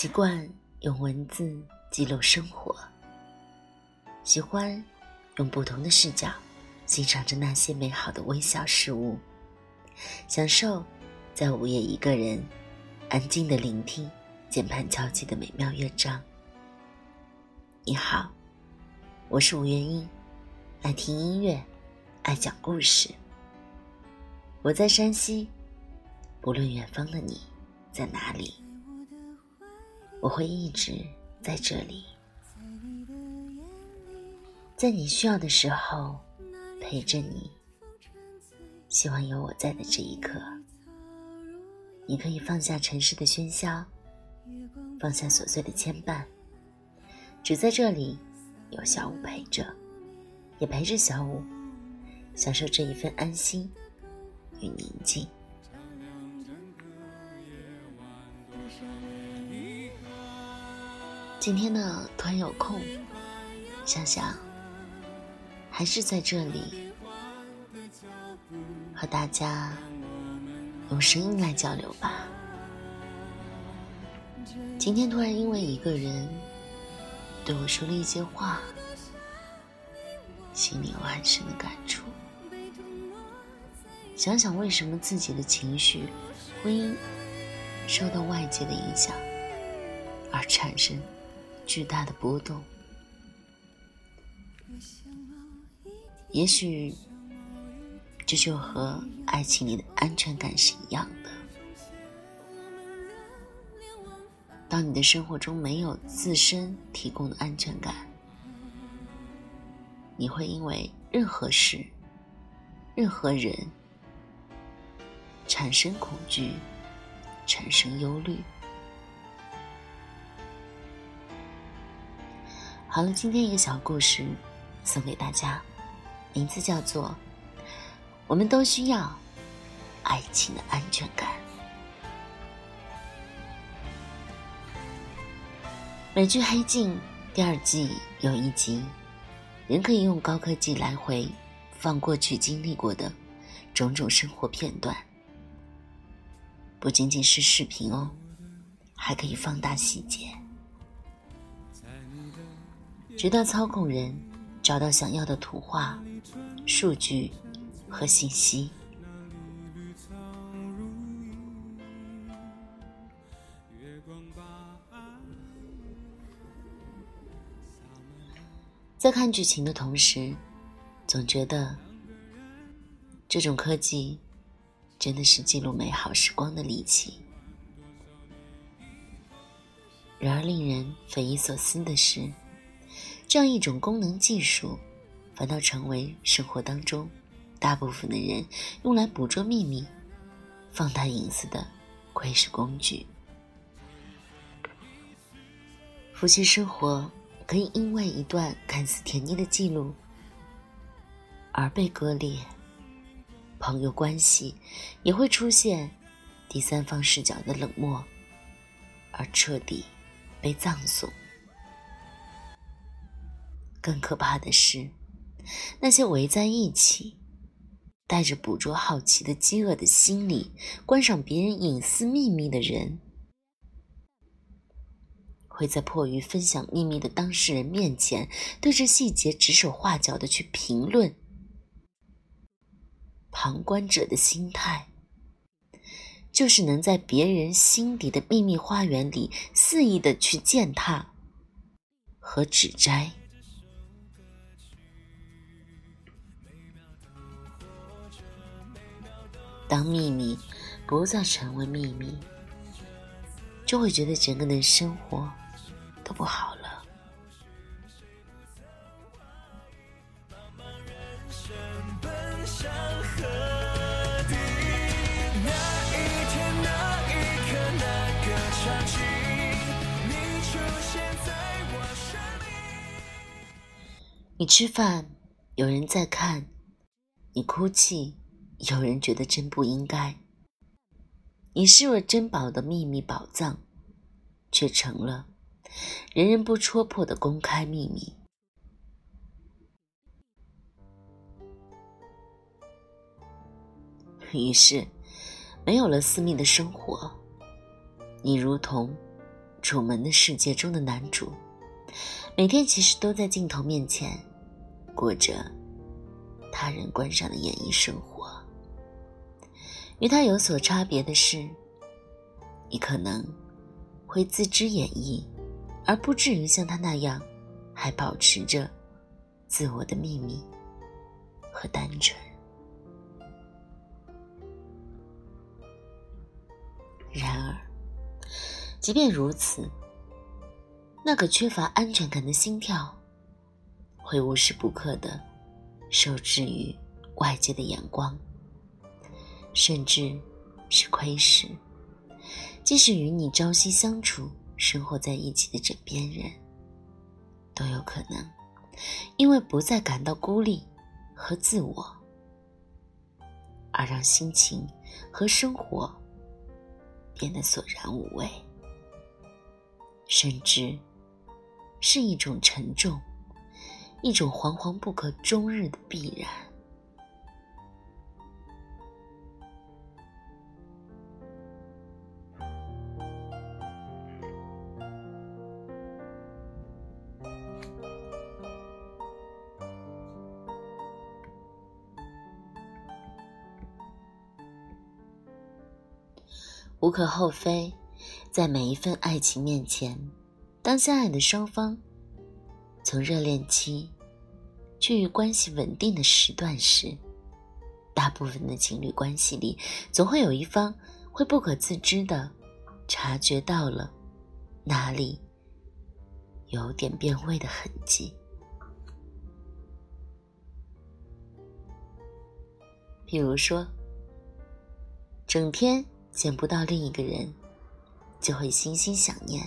习惯用文字记录生活，喜欢用不同的视角欣赏着那些美好的微小事物，享受在午夜一个人安静的聆听键盘敲击的美妙乐章。你好，我是吴元英，爱听音乐，爱讲故事。我在山西，不论远方的你在哪里。我会一直在这里，在你需要的时候陪着你。希望有我在的这一刻，你可以放下城市的喧嚣，放下琐碎的牵绊，只在这里有小五陪着，也陪着小五，享受这一份安心与宁静。今天呢，突然有空，想想还是在这里和大家用声音来交流吧。今天突然因为一个人对我说了一些话，心里有很深的感触。想想为什么自己的情绪会因受到外界的影响而产生。巨大的波动，也许这就和爱情里的安全感是一样的。当你的生活中没有自身提供的安全感，你会因为任何事、任何人产生恐惧，产生忧虑。好了，今天一个小故事送给大家，名字叫做《我们都需要爱情的安全感》。美剧《黑镜》第二季有一集，人可以用高科技来回放过去经历过的种种生活片段，不仅仅是视频哦，还可以放大细节。在你的直到操控人找到想要的图画、数据和信息。在看剧情的同时，总觉得这种科技真的是记录美好时光的利器。然而，令人匪夷所思的是。这样一种功能技术，反倒成为生活当中大部分的人用来捕捉秘密、放大隐私的窥视工具。夫妻生活可以因为一段看似甜蜜的记录而被割裂，朋友关系也会出现第三方视角的冷漠，而彻底被葬送。更可怕的是，那些围在一起，带着捕捉好奇的饥饿的心理，观赏别人隐私秘密的人，会在迫于分享秘密的当事人面前，对着细节指手画脚的去评论。旁观者的心态，就是能在别人心底的秘密花园里肆意的去践踏和指摘。当秘密不再成为秘密，就会觉得整个人生活都不好了。你吃饭，有人在看；你哭泣。有人觉得真不应该，你视若珍宝的秘密宝藏，却成了人人不戳破的公开秘密。于是，没有了私密的生活，你如同楚门的世界中的男主，每天其实都在镜头面前过着他人观赏的演艺生活。与他有所差别的是，你可能会自知演绎，而不至于像他那样，还保持着自我的秘密和单纯。然而，即便如此，那个缺乏安全感的心跳，会无时不刻的受制于外界的眼光。甚至是窥视，即使与你朝夕相处、生活在一起的枕边人，都有可能因为不再感到孤立和自我，而让心情和生活变得索然无味，甚至是一种沉重，一种惶惶不可终日的必然。无可厚非，在每一份爱情面前，当相爱的双方从热恋期趋于关系稳定的时段时，大部分的情侣关系里，总会有一方会不可自知的察觉到了哪里有点变味的痕迹，比如说，整天。见不到另一个人，就会心心想念。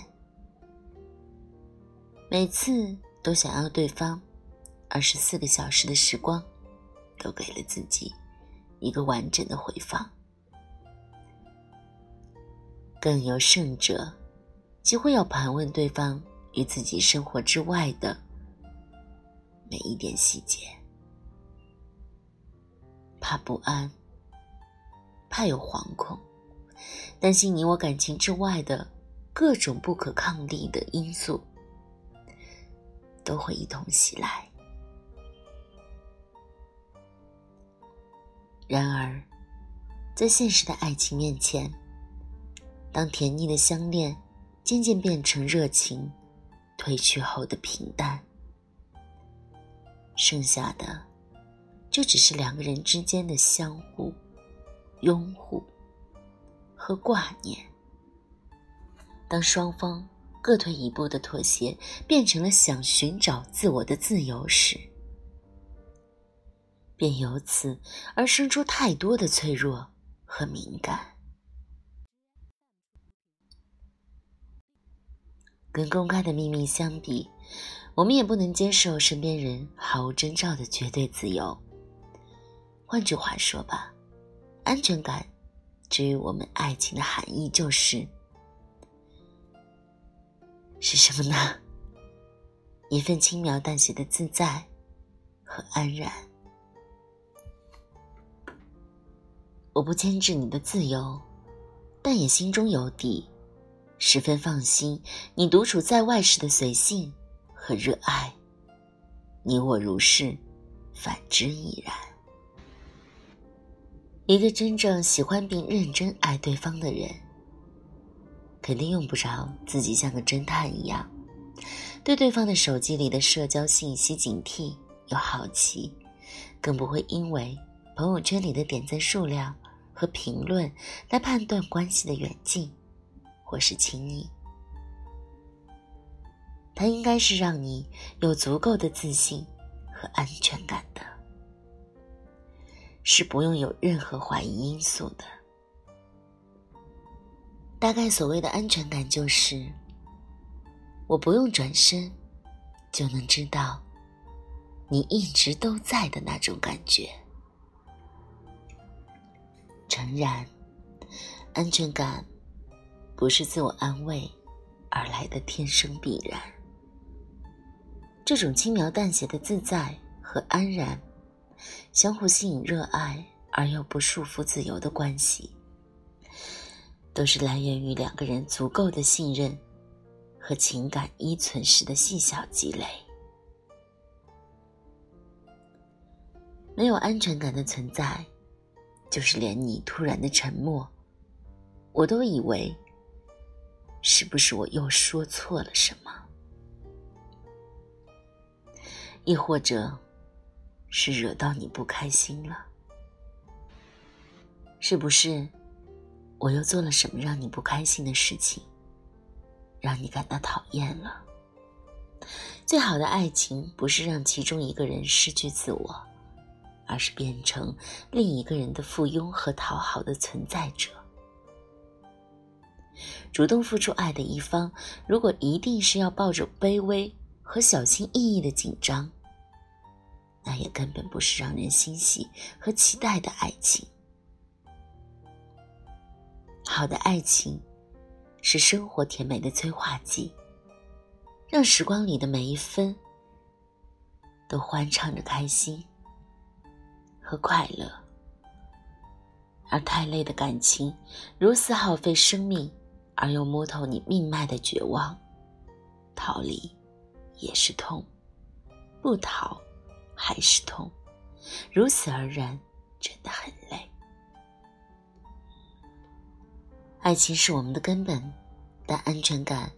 每次都想要对方二十四个小时的时光，都给了自己一个完整的回放。更有甚者，几乎要盘问对方与自己生活之外的每一点细节，怕不安，怕有惶恐。担心你我感情之外的各种不可抗力的因素，都会一同袭来。然而，在现实的爱情面前，当甜腻的相恋渐渐变成热情褪去后的平淡，剩下的就只是两个人之间的相互拥护。和挂念。当双方各退一步的妥协变成了想寻找自我的自由时，便由此而生出太多的脆弱和敏感。跟公开的秘密相比，我们也不能接受身边人毫无征兆的绝对自由。换句话说吧，安全感。至于我们爱情的含义，就是是什么呢？一份轻描淡写的自在和安然。我不牵制你的自由，但也心中有底，十分放心你独处在外时的随性和热爱。你我如是，反之亦然。一个真正喜欢并认真爱对方的人，肯定用不着自己像个侦探一样，对对方的手机里的社交信息警惕又好奇，更不会因为朋友圈里的点赞数量和评论来判断关系的远近或是亲密。他应该是让你有足够的自信和安全感的。是不用有任何怀疑因素的。大概所谓的安全感，就是我不用转身，就能知道你一直都在的那种感觉。诚然，安全感不是自我安慰而来的天生必然。这种轻描淡写的自在和安然。相互吸引、热爱而又不束缚、自由的关系，都是来源于两个人足够的信任和情感依存时的细小积累。没有安全感的存在，就是连你突然的沉默，我都以为是不是我又说错了什么，亦或者是惹到你不开心了？是不是我又做了什么让你不开心的事情，让你感到讨厌了？最好的爱情不是让其中一个人失去自我。而是变成另一个人的附庸和讨好的存在者。主动付出爱的一方，如果一定是要抱着卑微和小心翼翼的紧张，那也根本不是让人欣喜和期待的爱情。好的爱情，是生活甜美的催化剂，让时光里的每一分都欢畅着开心。和快乐，而太累的感情，如此耗费生命，而又摸透你命脉的绝望，逃离也是痛，不逃还是痛，如此而然，真的很累。爱情是我们的根本，但安全感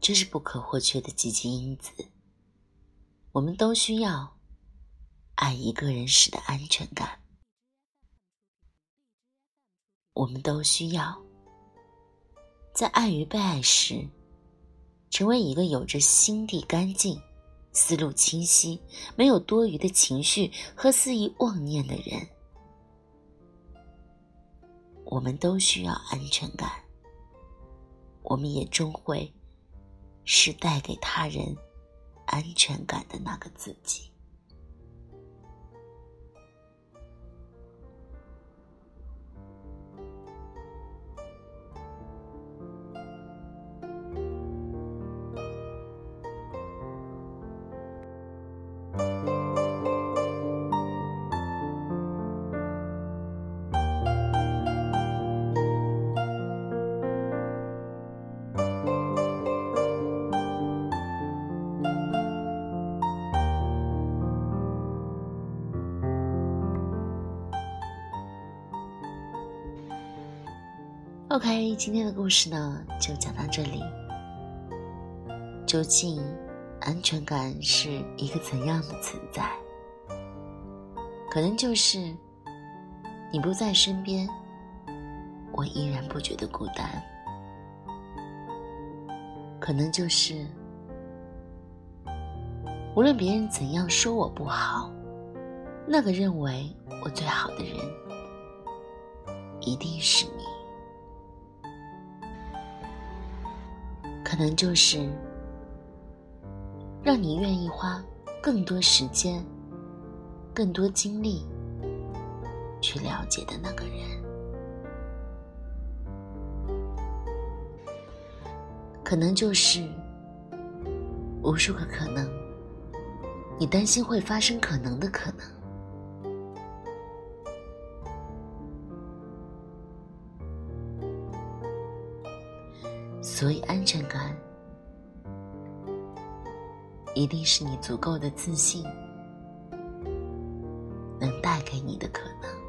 却是不可或缺的积极因子，我们都需要。爱一个人时的安全感，我们都需要。在爱与被爱时，成为一个有着心地干净、思路清晰、没有多余的情绪和肆意妄念的人。我们都需要安全感，我们也终会是带给他人安全感的那个自己。OK，今天的故事呢就讲到这里。究竟安全感是一个怎样的存在？可能就是你不在身边，我依然不觉得孤单。可能就是无论别人怎样说我不好，那个认为我最好的人，一定是你。可能就是让你愿意花更多时间、更多精力去了解的那个人。可能就是无数个可能，你担心会发生可能的可能。所以，安全感一定是你足够的自信能带给你的可能。